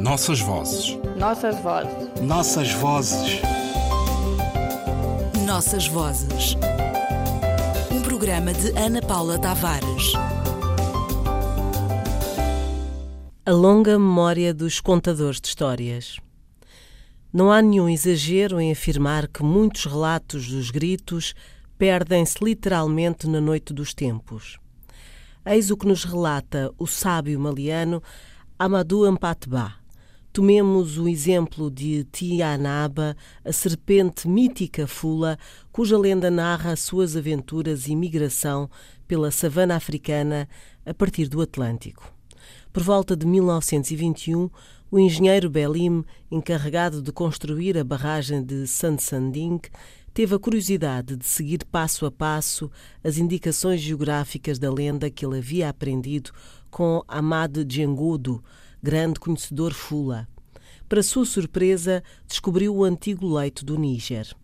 Nossas vozes. Nossas vozes. Nossas vozes. Nossas vozes. Um programa de Ana Paula Tavares. A longa memória dos contadores de histórias. Não há nenhum exagero em afirmar que muitos relatos dos gritos perdem-se literalmente na noite dos tempos. Eis o que nos relata o sábio maliano Amadou Ampatba. Tomemos o exemplo de Tianaba, a serpente mítica fula, cuja lenda narra suas aventuras e migração pela savana africana a partir do Atlântico. Por volta de 1921, o engenheiro Belim, encarregado de construir a barragem de Sansanding, teve a curiosidade de seguir passo a passo as indicações geográficas da lenda que ele havia aprendido com Ahmad Djengoudou, grande conhecedor fula. Para sua surpresa, descobriu o antigo leito do Níger.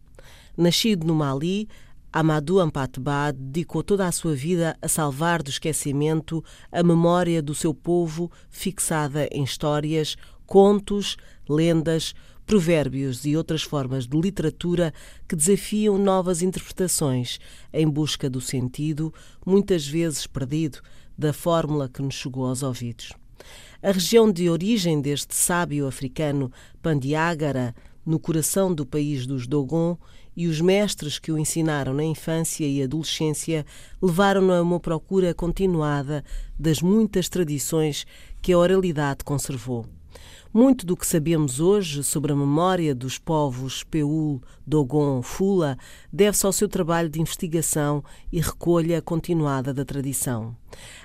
Nascido no Mali, Amadou Ampatba dedicou toda a sua vida a salvar do esquecimento a memória do seu povo fixada em histórias, contos, lendas, provérbios e outras formas de literatura que desafiam novas interpretações em busca do sentido, muitas vezes perdido, da fórmula que nos chegou aos ouvidos. A região de origem deste sábio africano Pandiágara, no coração do país dos Dogon, e os mestres que o ensinaram na infância e adolescência levaram-no a uma procura continuada das muitas tradições que a oralidade conservou. Muito do que sabemos hoje sobre a memória dos povos Peul, Dogon, Fula deve-se ao seu trabalho de investigação e recolha continuada da tradição.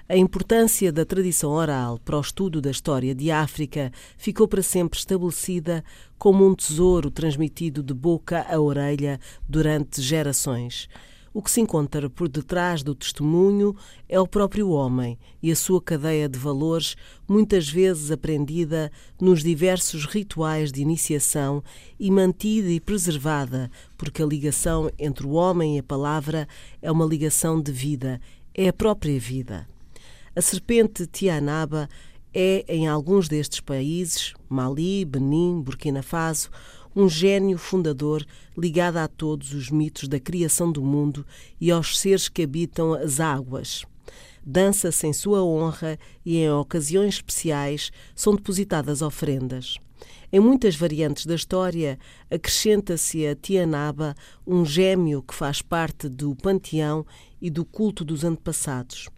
A importância da tradição oral para o estudo da história de África ficou para sempre estabelecida como um tesouro transmitido de boca a orelha durante gerações. O que se encontra por detrás do testemunho é o próprio homem e a sua cadeia de valores, muitas vezes aprendida nos diversos rituais de iniciação e mantida e preservada, porque a ligação entre o homem e a palavra é uma ligação de vida, é a própria vida. A serpente Tianaba é, em alguns destes países, Mali, Benin, Burkina Faso, um gênio fundador ligado a todos os mitos da criação do mundo e aos seres que habitam as águas. Dança-se em sua honra e, em ocasiões especiais, são depositadas ofrendas. Em muitas variantes da história, acrescenta-se a Tianaba um gêmeo que faz parte do panteão e do culto dos antepassados.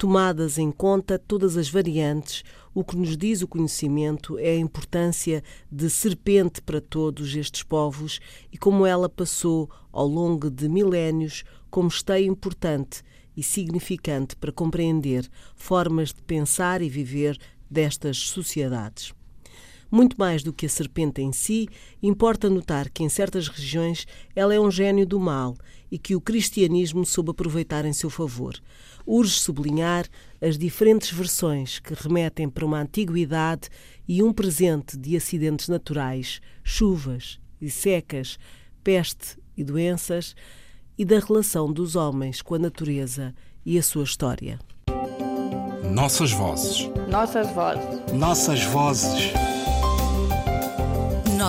Tomadas em conta todas as variantes, o que nos diz o conhecimento é a importância de serpente para todos estes povos e como ela passou ao longo de milénios como esteio importante e significante para compreender formas de pensar e viver destas sociedades. Muito mais do que a serpente em si, importa notar que em certas regiões ela é um gênio do mal e que o cristianismo soube aproveitar em seu favor. Urge sublinhar as diferentes versões que remetem para uma antiguidade e um presente de acidentes naturais, chuvas e secas, peste e doenças, e da relação dos homens com a natureza e a sua história. Nossas vozes. Nossas vozes. Nossas vozes.